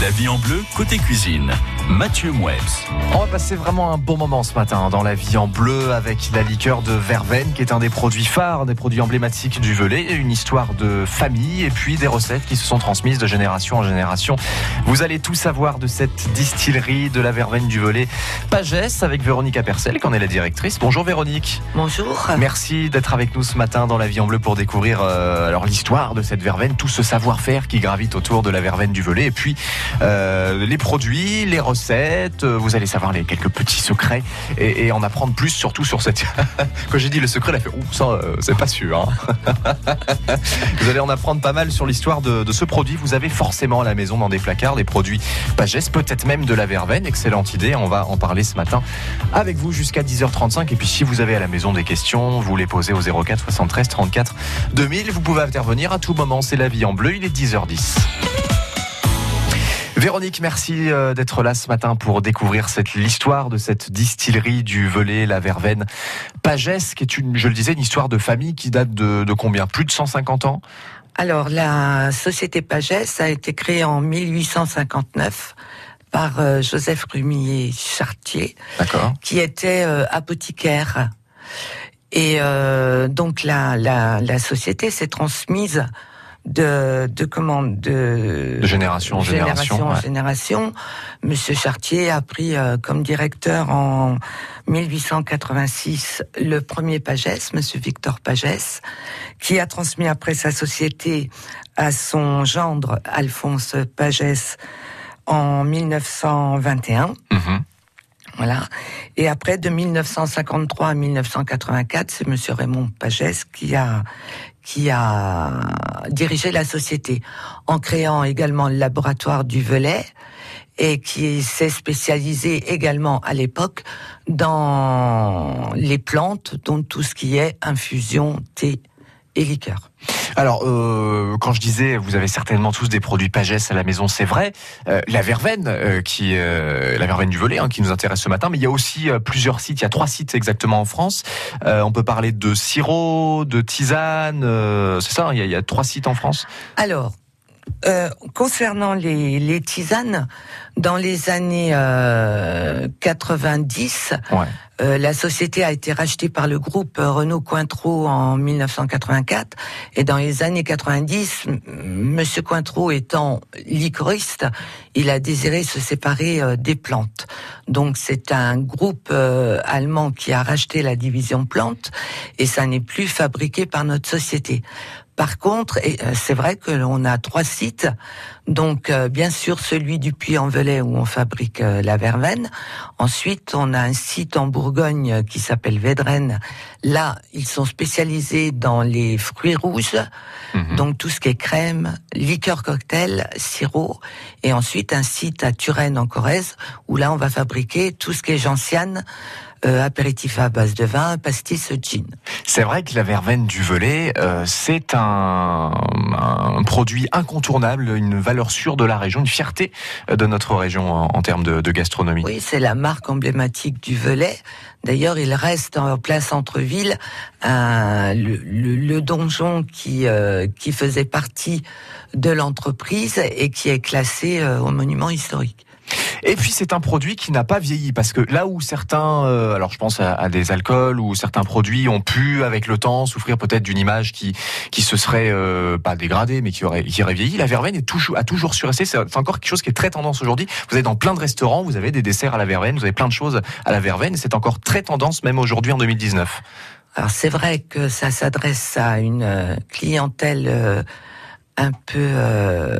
La vie en bleu, côté cuisine. Mathieu Mouebs. On va passer vraiment un bon moment ce matin dans la vie en bleu avec la liqueur de verveine qui est un des produits phares, des produits emblématiques du Velay, une histoire de famille et puis des recettes qui se sont transmises de génération en génération. Vous allez tout savoir de cette distillerie de la verveine du Velay Pagès avec Véronique Apercel, qui en est la directrice. Bonjour Véronique. Bonjour. Merci d'être avec nous ce matin dans la vie en bleu pour découvrir euh, alors l'histoire de cette verveine, tout ce savoir-faire qui gravite autour de la verveine du Velay et puis euh, les produits, les recettes euh, vous allez savoir les quelques petits secrets et, en apprendre plus, surtout sur cette. Quand j'ai dit le secret, elle a fait ça, euh, c'est pas sûr. Hein. vous allez en apprendre pas mal sur l'histoire de, ce produit. Vous avez forcément à la maison dans des placards des produits Pagès, peut-être même de la verveine. Excellente idée. On va en parler ce matin avec vous jusqu'à 10h35. Et puis si vous avez à la maison des questions, vous les posez au 04 73 34 2000. Vous pouvez intervenir à tout moment. C'est la vie en bleu. Il est 10h10. Véronique, merci euh, d'être là ce matin pour découvrir l'histoire de cette distillerie du Velay, la Verveine. Pagès, qui est une, je le disais, une histoire de famille qui date de, combien? Plus de 150 ans? Alors, la société Pagès a été créée en 1859 par euh, Joseph Rumier Chartier, qui était euh, apothicaire. Et donc la, la société s'est transmise de, de comment de, de génération en génération. en génération. Monsieur Chartier a pris euh, comme directeur en 1886 le premier Pagès, Monsieur Victor Pagès, qui a transmis après sa société à son gendre Alphonse Pagès en 1921. Mhm. Voilà. Et après, de 1953 à 1984, c'est Monsieur Raymond Pagès qui a qui a dirigé la société en créant également le laboratoire du Velay et qui s'est spécialisé également à l'époque dans les plantes, dont tout ce qui est infusion, thé et. Alors, euh, quand je disais, vous avez certainement tous des produits Pagès à la maison, c'est vrai. Euh, la verveine, euh, qui, la verveine du volet, hein, qui nous intéresse ce matin, mais il y a aussi plusieurs sites. Il y a trois sites exactement en France. on peut parler de sirop, de tisane. c'est ça. Hein, il y, a, trois sites en France? Alors, concernant les, les, tisanes, dans les années 90, ouais. Euh, la société a été rachetée par le groupe Renault Cointreau en 1984 et dans les années 90, Monsieur Cointreau étant licoriste, il a désiré se séparer euh, des plantes. Donc c'est un groupe euh, allemand qui a racheté la division plantes et ça n'est plus fabriqué par notre société. Par contre, euh, c'est vrai que l'on a trois sites. Donc, euh, bien sûr, celui du Puy-en-Velay où on fabrique euh, la verveine. Ensuite, on a un site en Bourgogne qui s'appelle Védrenne. Là, ils sont spécialisés dans les fruits rouges. Mhm. Donc, tout ce qui est crème, liqueur cocktail, sirop. Et ensuite, un site à Turenne en Corrèze où là, on va fabriquer tout ce qui est gentiane, euh, apéritif à base de vin, pastis, gin. C'est vrai que la verveine du Velay, euh, c'est un, un, produit incontournable, une valeur sûre de la région, une fierté de notre région en, termes de, de, gastronomie. Oui, c'est la marque emblématique du Velay. D'ailleurs, il reste en place centre-ville le, le, le, donjon qui, euh, qui faisait partie de l'entreprise et qui est classé euh, au monument historique. Et puis c'est un produit qui n'a pas vieilli parce que là où certains, euh, alors je pense à, des alcools ou certains produits ont pu avec le temps souffrir peut-être d'une image qui qui se serait euh, pas dégradée mais qui aurait qui aurait vieilli, la verveine est toujours a toujours surresté. C'est encore quelque chose qui est très tendance aujourd'hui. Vous êtes dans plein de restaurants, vous avez des desserts à la verveine, vous avez plein de choses à la verveine. C'est encore très tendance même aujourd'hui en 2019. Alors c'est vrai que ça s'adresse à une euh, clientèle un peu euh,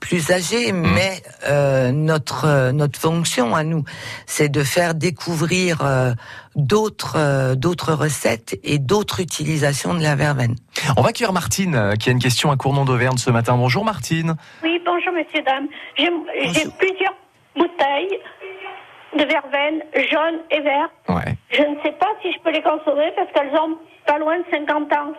plus âgé, mmh. mais euh, notre notre fonction à nous, c'est de faire découvrir euh, d'autres d'autres recettes et d'autres utilisations de la verveine. On va accueillir Martine qui a une question à Cournon d'Auvergne ce matin. Bonjour Martine. Oui, bonjour messieurs dames. J'ai plusieurs bouteilles de verveine jaune et vert. Ouais. Je ne sais pas si je peux les consommer parce qu'elles ont pas loin de 50 ans.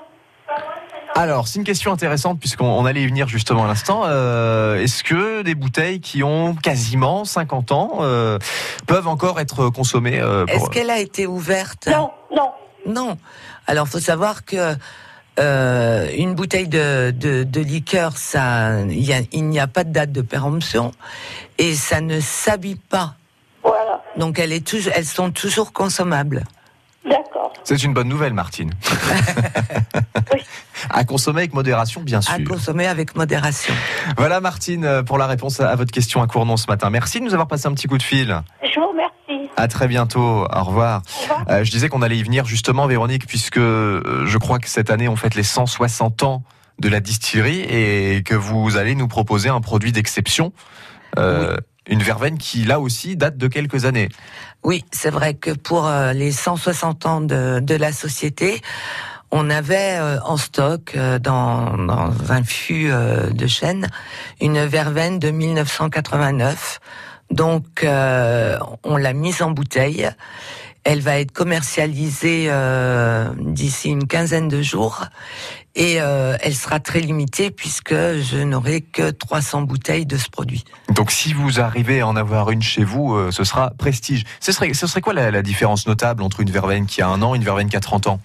Alors, c'est une question intéressante puisqu'on allait y venir justement à l'instant. Euh, est-ce que des bouteilles qui ont quasiment 50 ans euh, peuvent encore être consommées euh, Est-ce qu'elle a été ouverte? Non, non. Non. Alors, faut savoir que euh, une bouteille de, de, liqueur, ça, il n'y a, pas de date de péremption et ça ne s'habille pas. Voilà. Donc elle est toujours, elles sont toujours consommables. D'accord. C'est une bonne nouvelle, Martine. oui. À consommer avec modération, bien sûr. À consommer avec modération. Voilà, Martine, pour la réponse à votre question à Cournon ce matin. Merci de nous avoir passé un petit coup de fil. Je vous remercie. À très bientôt. Au revoir. Euh, je disais qu'on allait y venir justement, Véronique, puisque euh, je crois que cette année, on fête les 160 ans de la distillerie et que vous allez nous proposer un produit d'exception. Euh, une verveine qui, là aussi, date de quelques années. Oui, c'est vrai que pour euh, les 160 ans de, la société, on avait euh, en stock euh, dans, dans, un fût de chêne une verveine de 1989. Donc, on l'a mise en bouteille. Elle va être commercialisée d'ici une quinzaine de jours et euh, elle sera très limitée puisque je n'aurai que 300 bouteilles de ce produit. Donc si vous arrivez à en avoir une chez vous, euh, ce sera prestige. Ce serait, ce serait quoi la, la, différence notable entre une verveine qui a un an et une verveine qui a 30 ans?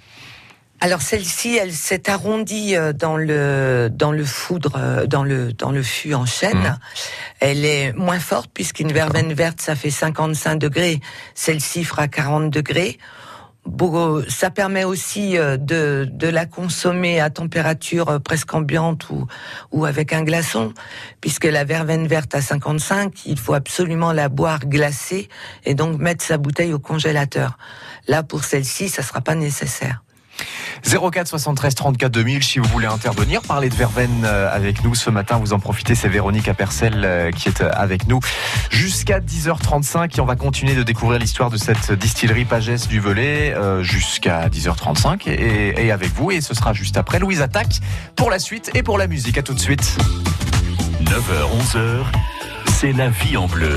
Alors celle-ci, elle s'est arrondie euh, dans le dans le foudre, dans le dans le fût en chêne. Mmh. Elle est moins forte puisqu'une verveine verte ça fait 55 degrés, celle-ci fera 40 degrés ça permet aussi euh, de, de, la consommer à température euh, presque ambiante ou, ou avec un glaçon, puisque la verveine verte à 55, il faut absolument la boire glacée et donc mettre sa bouteille au congélateur. Là, pour celle-ci, ça sera pas nécessaire. 04 73 34 2000 si vous voulez intervenir, parler de verveine euh, avec nous ce matin, vous en profitez, c'est Véronique Apercel euh, qui est euh, avec nous jusqu'à 10h35 et on va continuer de découvrir l'histoire de cette distillerie Pagès du Velay jusqu'à 10h35 et, avec vous et ce sera juste après Louise Attaque pour la suite et pour la musique. À tout de suite. 9h 11h, c'est la vie en bleu.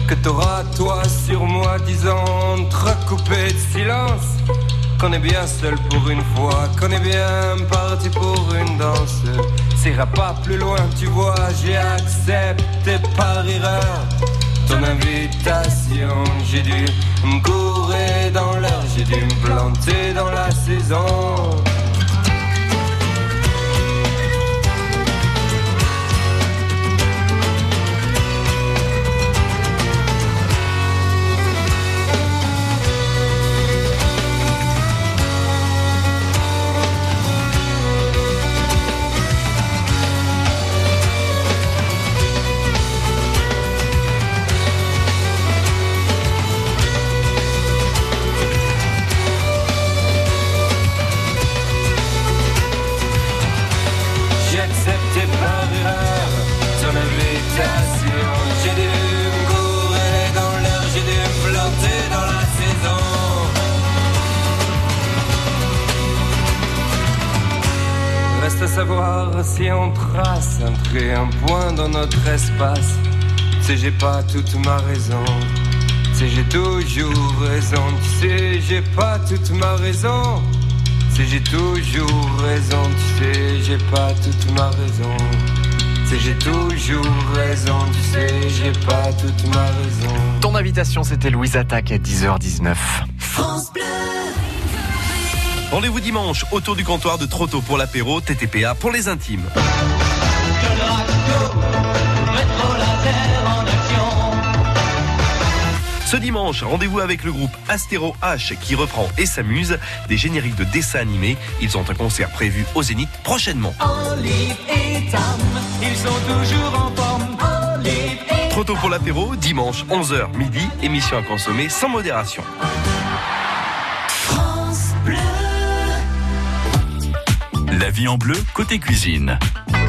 que t'auras toi sur moi, disant coupé de silence. Qu'on est bien seul pour une fois, qu'on est bien parti pour une danse. S'ira pas plus loin, tu vois, j'ai accepté par erreur ton invitation. J'ai dû me courir dans l'heure, j'ai dû me planter dans la saison. Dans notre espace. C'est j'ai pas toute ma raison. C'est j'ai toujours raison. Tu sais, j'ai pas toute ma raison. C'est j'ai toujours raison. Tu sais, j'ai pas toute ma raison. C'est j'ai toujours raison. Tu sais, j'ai pas toute ma raison. Ton invitation, c'était Louise Attaque à 10h19. France Bleu. Rendez-vous dimanche autour du comptoir de Trotto pour l'apéro, TTPA pour les intimes. Ce dimanche, rendez-vous avec le groupe Astéro H qui reprend et s'amuse des génériques de dessins animés. Ils ont un concert prévu au Zénith prochainement. Trop tôt pour l'apéro, dimanche 11h midi, émission à consommer sans modération. La vie en bleu, côté cuisine.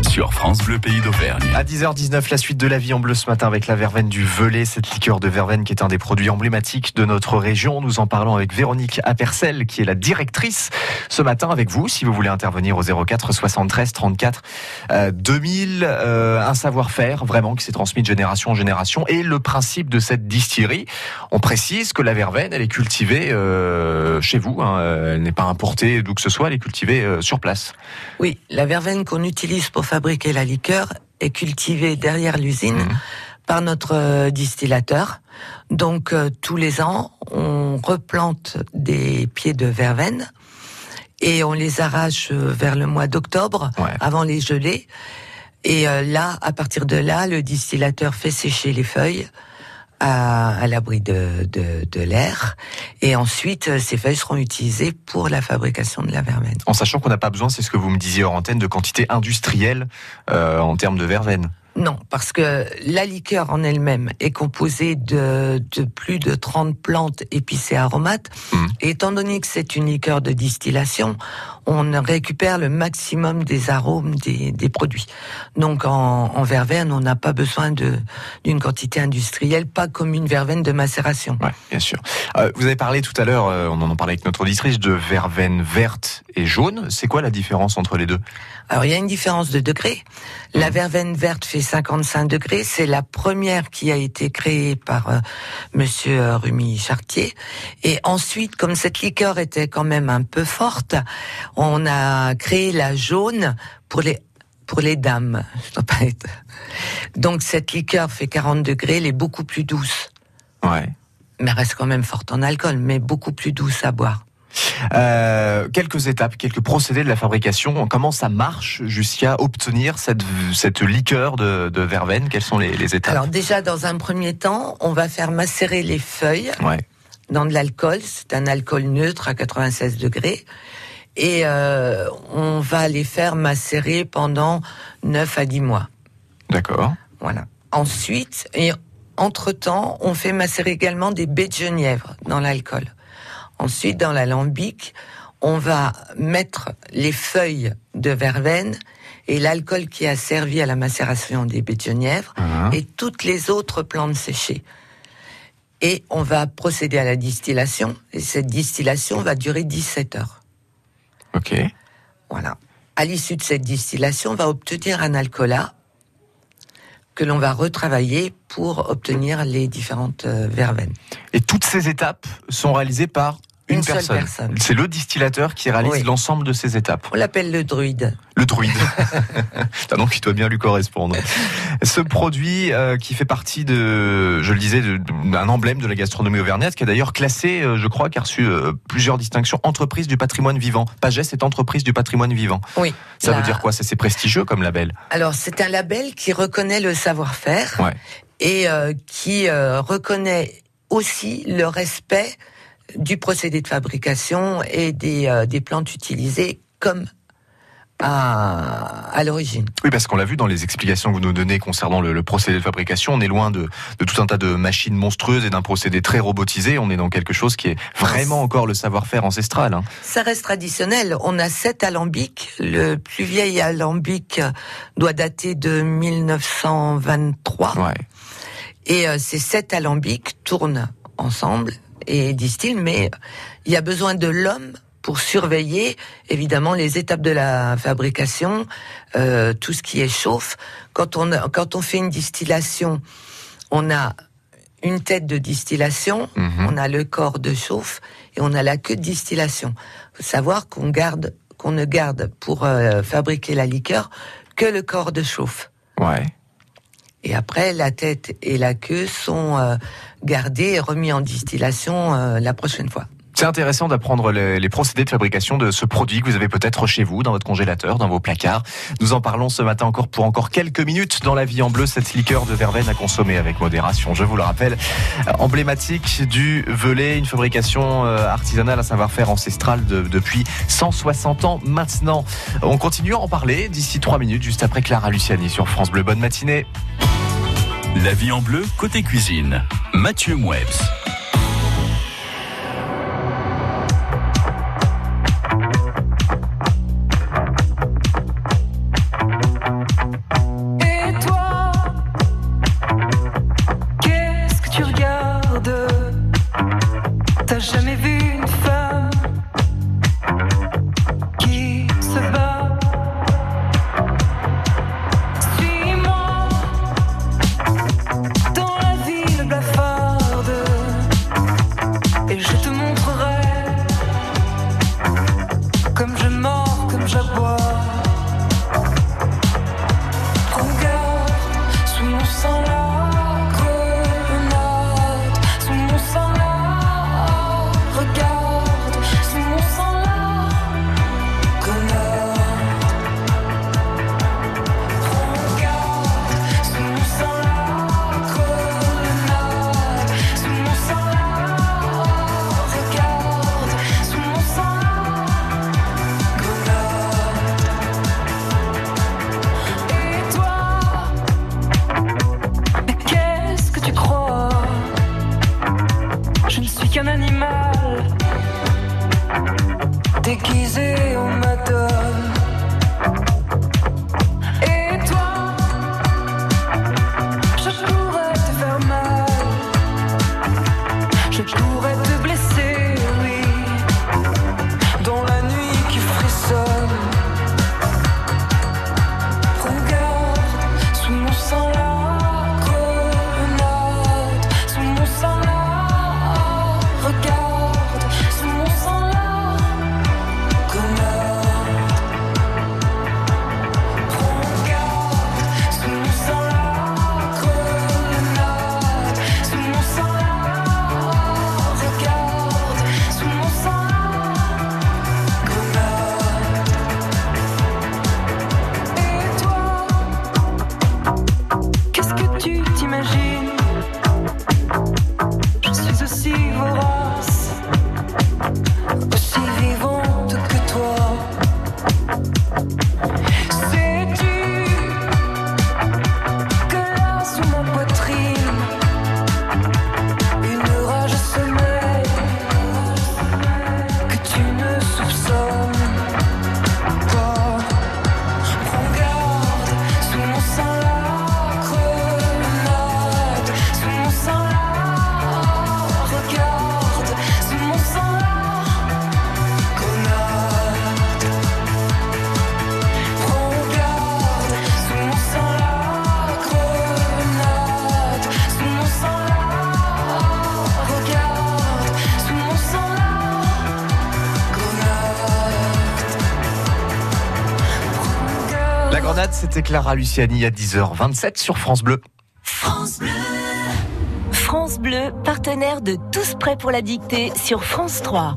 Sur France Bleu Pays d'Auvergne. À 10h19, la suite de la vie en bleu ce matin avec la verveine du Velay, cette liqueur de verveine qui est un des produits emblématiques de notre région. Nous en parlons avec Véronique Apercel, qui est la directrice ce matin avec vous. Si vous voulez intervenir au 04 73 34 euh, 2000, euh, un savoir-faire vraiment qui s'est transmis de génération en génération et le principe de cette distillerie. On précise que la verveine, elle est cultivée euh, chez vous. Hein, elle n'est pas importée d'où que ce soit, elle est cultivée euh, sur place. Oui, la verveine qu'on utilise pour fabriquer la liqueur est cultivée derrière l'usine Mhm. par notre euh, distillateur. Donc euh, tous les ans, on replante des pieds de verveine et on les arrache euh, vers le mois d'octobre Ouais. avant les gelées. Et là, à partir de là, le distillateur fait sécher les feuilles à, à l'abri de, de, de l'air. Et ensuite, euh, ces feuilles seront utilisées pour la fabrication de la verveine. En sachant qu'on n'a pas besoin, c'est ce que vous me disiez hors antenne, de quantité industrielle euh, en termes de verveine. Non, parce que la liqueur en elle-même est composée de, de plus de 30 plantes épicées aromates. Mhm. Et étant donné que c'est une liqueur de distillation, on récupère le maximum des arômes des, des produits. Donc en, en verveine, on n'a pas besoin de d'une quantité industrielle, pas comme une verveine de macération. Ouais, bien sûr. Euh, vous avez parlé tout à l'heure, euh, on en a parlé avec notre auditrice, de verveine verte et jaune. C'est quoi la différence entre les deux? Alors il y a une différence de degré. La Mhm. verveine verte fait 55 degrés. C'est la première qui a été créée par euh, Monsieur euh, Rumi Chartier. Et ensuite, comme cette liqueur était quand même un peu forte, on a créé la jaune pour les pour les dames. Je dois pas être- Donc cette liqueur fait 40 degrés, elle est beaucoup plus douce, Ouais. mais elle reste quand même forte en alcool, mais beaucoup plus douce à boire. Euh, quelques étapes, quelques procédés de la fabrication. Comment ça marche jusqu'à obtenir cette, cette liqueur de, de verveine? Quelles sont les, les étapes? Alors déjà, dans un premier temps, on va faire macérer les feuilles. Ouais. dans de l'alcool. C'est un alcool neutre à 96 degrés. Et euh, on va les faire macérer pendant 9 à 10 mois. D'accord. Voilà. Ensuite, et entre-temps, on fait macérer également des baies de genièvre dans l'alcool. Ensuite, dans l'alambic, on va mettre les feuilles de verveine et l'alcool qui a servi à la macération des baies de genièvre Mhm. et toutes les autres plantes séchées. Et on va procéder à la distillation. Et cette distillation va durer 17 heures. Ok. Voilà. À l'issue de cette distillation, on va obtenir un alcoolat que l'on va retravailler pour obtenir les différentes euh, verveines. Et toutes ces étapes sont réalisées par une, Une seule personne. personne. C'est le distillateur qui réalise Oui. l'ensemble de ces étapes. On l'appelle le druide. Le druide. C'est un nom qui doit bien lui correspondre. Ce produit euh, qui fait partie de, je le disais, d'un emblème de la gastronomie auvergnate, qui est d'ailleurs classé, euh, je crois, qui a reçu euh, plusieurs distinctions, entreprise du patrimoine vivant. Pagès est entreprise du patrimoine vivant. Oui. Ça La- veut dire quoi? C'est prestigieux comme label? Alors, c'est un label qui reconnaît le savoir-faire Ouais. et qui reconnaît aussi le respect du procédé de fabrication et des, des plantes utilisées comme à, à l'origine. Oui, parce qu'on l'a vu dans les explications que vous nous donnez concernant le, le procédé de fabrication, on est loin de, de tout un tas de machines monstrueuses et d'un procédé très robotisé. On est dans quelque chose qui est vraiment encore le savoir-faire ancestral. hein. Ça reste traditionnel. On a sept alambics. Le plus vieil alambic doit dater de 1923. Ouais. Et euh, ces sept alambics tournent ensemble et distillent, mais il y a besoin de l'homme pour surveiller évidemment les étapes de la fabrication, euh, tout ce qui est chauffe. Quand on quand on fait une distillation, on a une tête de distillation, Mhm. on a le corps de chauffe et on a la queue de distillation. Faut savoir qu'on garde qu'on ne garde pour euh, fabriquer la liqueur que le corps de chauffe. Ouais. Et après, la tête et la queue sont euh, gardées et remis en distillation euh, la prochaine fois. C'est intéressant d'apprendre les, procédés de fabrication de ce produit que vous avez peut-être chez vous, dans votre congélateur, dans vos placards. Nous en parlons ce matin encore pour encore quelques minutes dans la vie en bleu, cette liqueur de verveine à consommer avec modération. Je vous le rappelle, emblématique du Velay, une fabrication euh, artisanale, un savoir-faire ancestral depuis 160 ans maintenant. On continue à en parler d'ici trois minutes, juste après Clara Luciani sur France Bleu. Bonne matinée. La vie en bleu, côté cuisine. Mathieu Mouebs. C'était Clara Luciani à 10h27 sur France Bleu. France Bleu. France Bleu, partenaire de Tous prêts pour la dictée sur France 3.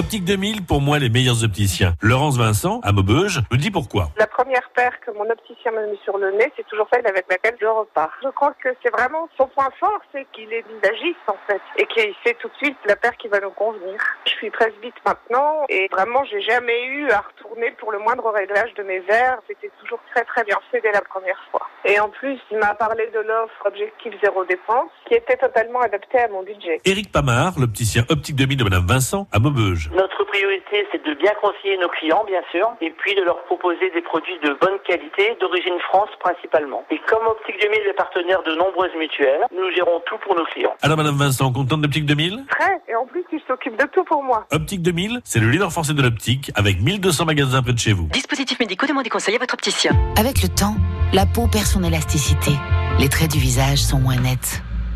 Optique 2000, pour moi, les meilleurs opticiens. Laurence Vincent, à Maubeuge, me dit pourquoi. La première paire que mon opticien m'a mis sur le nez, c'est toujours celle avec laquelle je repars. Je crois que c'est vraiment son point fort, c'est qu'il est visagiste, en fait, et qu'il sait tout de suite la paire qui va nous convenir. Je suis presbyte maintenant, et vraiment, j'ai jamais eu à retourner pour le moindre réglage de mes verres. C'était toujours très très bien fait dès la première fois. Et en plus, il m'a parlé de l'offre Objectif Zéro Dépense, qui était totalement adaptée à mon budget. Éric Pamard, l'opticien Optique 2000 de Madame Vincent, à Maubeuge. Notre priorité, c'est de bien conseiller nos clients, bien sûr, et puis de leur proposer des produits de bonne qualité, d'origine France principalement. Et comme Optique 2000 est partenaire de nombreuses mutuelles, nous gérons tout pour nos clients. Alors, Madame Vincent, contente d'Optique 2000 Très, et en plus, il s'occupe de tout pour moi. Optique 2000, c'est le leader français de l'optique, avec 1200 magasins près de chez vous. Dispositifs médicaux, demandez conseil à votre opticien. Avec le temps, la peau perd son élasticité. Les traits du visage sont moins nets.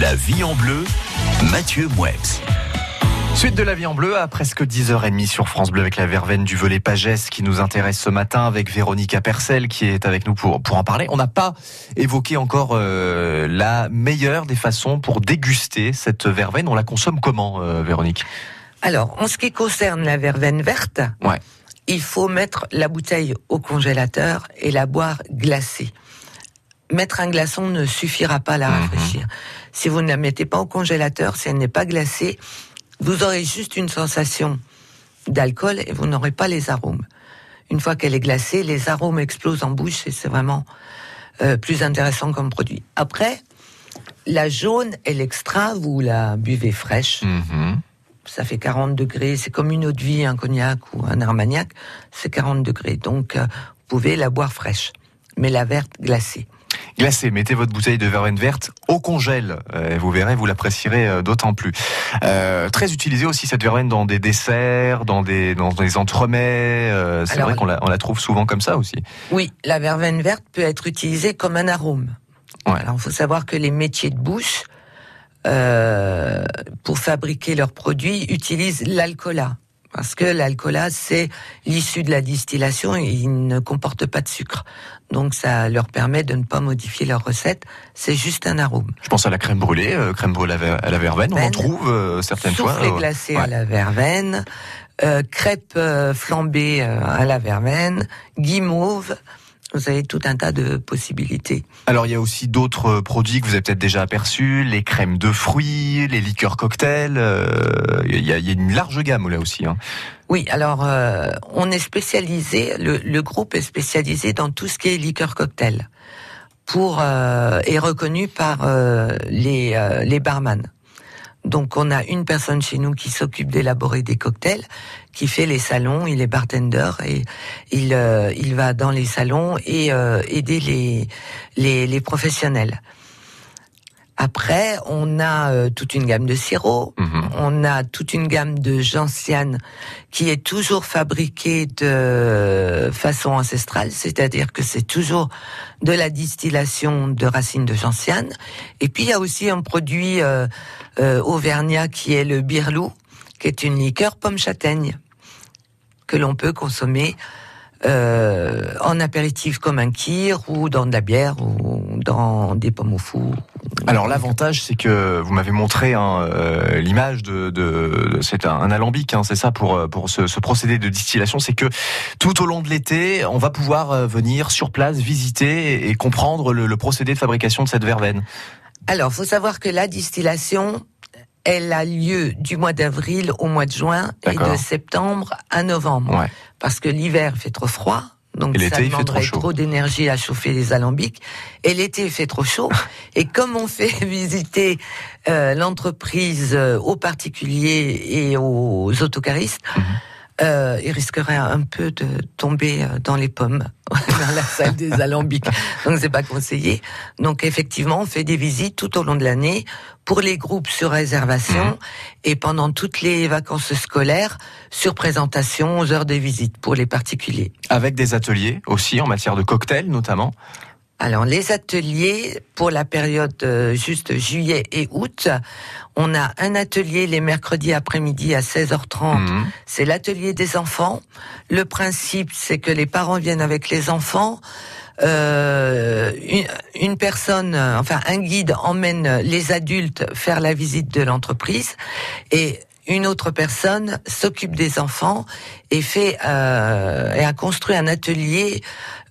La vie en bleu, Mathieu Moueix. Suite de la vie en bleu à presque 10h30 sur France Bleu avec la verveine du volet Pagès qui nous intéresse ce matin avec Véronique Percel qui est avec nous pour, pour en parler. On n'a pas évoqué encore euh, la meilleure des façons pour déguster cette verveine. On la consomme comment, euh, Véronique? Alors, en ce qui concerne la verveine verte, ouais. il faut mettre la bouteille au congélateur et la boire glacée mettre un glaçon ne suffira pas à la rafraîchir. Mmh. Si vous ne la mettez pas au congélateur, si elle n'est pas glacée, vous aurez juste une sensation d'alcool et vous n'aurez pas les arômes. Une fois qu'elle est glacée, les arômes explosent en bouche et c'est vraiment euh, plus intéressant comme produit. Après, la jaune et l'extra, vous la buvez fraîche. Mmh. Ça fait 40 degrés. C'est comme une eau de vie, un cognac ou un armagnac. C'est 40 degrés. Donc, euh, vous pouvez la boire fraîche. Mais la verte glacée glacé. Mettez votre bouteille de verveine verte au congèle. Euh, vous verrez, vous l'apprécierez euh, d'autant plus. Euh, très utilisée aussi cette verveine dans des desserts, dans des dans des entremets. Euh, c'est vrai qu'on la, on la trouve souvent comme ça aussi. Oui, la verveine verte peut être utilisée comme un arôme. Ouais. Alors, il faut savoir que les métiers de bouche, euh, pour fabriquer leurs produits, utilisent l'alcoolat. Parce que l'alcoolat, c'est l'issue de la distillation et il ne comporte pas de sucre. Donc ça leur permet de ne pas modifier leur recette. C'est juste un arôme. Je pense à la crème brûlée, euh, crème brûlée à la verveine. On en trouve euh, certaines fois. Soufflé glacé ouais. à la verveine, euh, crêpes flambées à la verveine, guimauve. Vous avez tout un tas de possibilités. Alors il y a aussi d'autres produits que vous avez peut-être déjà aperçus, les crèmes de fruits, les liqueurs cocktails. Euh, il, y a, il, y a, une large gamme là aussi. Hein. Oui, alors euh, on est spécialisé, le, le, groupe est spécialisé dans tout ce qui est liqueur cocktail, pour euh, est reconnu par euh, les les barman. Donc on a une personne chez nous qui s'occupe d'élaborer des cocktails, qui fait les salons, il est bartender et il euh, il va dans les salons et euh, aider les, les, les professionnels. Après, on a euh, toute une gamme de sirops, mmh. on a toute une gamme de gentiane qui est toujours fabriquée de façon ancestrale, c'est-à-dire que c'est toujours de la distillation de racines de gentiane. Et puis il y a aussi un produit euh, euh, auvergnat qui est le birlou, qui est une liqueur pomme châtaigne que l'on peut consommer euh, en apéritif comme un kir ou dans de la bière ou dans des pommes au four. Alors l'avantage, c'est que vous m'avez montré hein, euh, l'image de, de, de c'est un, un, alambic, hein, c'est ça pour pour ce, ce, procédé de distillation, c'est que tout au long de l'été, on va pouvoir euh, venir sur place visiter et, et comprendre le, le, procédé de fabrication de cette verveine. Alors, faut savoir que la distillation, elle a lieu du mois d'avril au mois de juin et de septembre à novembre. Ouais. Parce que l'hiver fait trop froid, donc et ça demanderait trop, trop d'énergie à chauffer les alambics. Et l'été il fait trop chaud. et comme on fait visiter euh, l'entreprise euh, aux particuliers et aux autocaristes, mmh. Euh, il risquerait un peu de tomber dans les pommes dans la salle des alambics. Donc c'est pas conseillé. Donc effectivement, on fait des visites tout au long de l'année pour les groupes sur réservation mmh. et pendant toutes les vacances scolaires sur présentation aux heures des visites pour les particuliers. Avec des ateliers aussi en matière de cocktails notamment. Alors les ateliers pour la période euh, juste juillet et août, on a un atelier les mercredis après-midi à 16h30. Mhm. C'est l'atelier des enfants. Le principe c'est que les parents viennent avec les enfants. Euh, une, une, personne, enfin un guide emmène les adultes faire la visite de l'entreprise et une autre personne s'occupe des enfants et fait euh, et a construit un atelier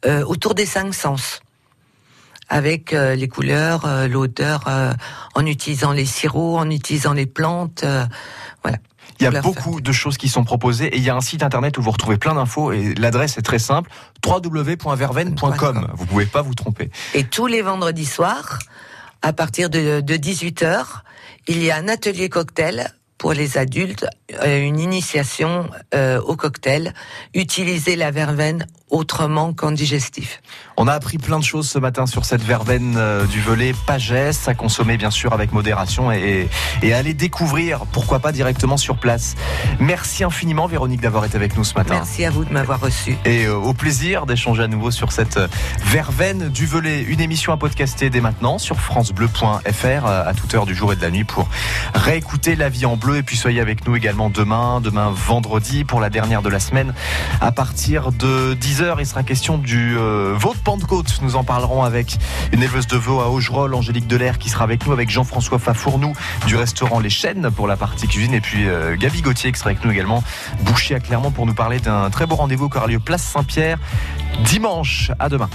euh, autour des cinq sens avec euh, les couleurs, euh, l'odeur, euh, en utilisant les sirops, en utilisant les plantes, voilà. Il y a beaucoup de choses qui sont proposées et il y a un site internet où vous retrouvez plein d'infos et l'adresse est très simple www.verveine.com. Vous pouvez pas vous tromper. Et tous les vendredis soirs, à partir de, de 18h, il y a un atelier cocktail pour les adultes, une initiation au cocktail, utiliser la verveine autrement qu'en digestif. On a appris plein de choses ce matin sur cette verveine euh, du volet Pagès, à consommer bien sûr avec modération et, et à aller découvrir, pourquoi pas directement sur place. Merci infiniment Véronique d'avoir été avec nous ce matin. Merci à vous de m'avoir reçu. Et euh, au plaisir d'échanger à nouveau sur cette euh, verveine du volet, une émission à podcaster dès maintenant sur francebleu.fr à toute heure du jour et de la nuit pour réécouter La vie en bleu et puis soyez avec nous également demain, demain vendredi pour la dernière de la semaine à partir de 10 il sera question du euh, veau de Pentecôte. Nous en parlerons avec une éleveuse de veau à Augerolles, Angélique Delair, qui sera avec nous, avec Jean-François Fafournou du restaurant Les Chênes pour la partie cuisine, et puis euh, Gabi Gauthier qui sera avec nous également, boucher à Clermont pour nous parler d'un très beau rendez-vous qui aura lieu place Saint-Pierre dimanche. À demain.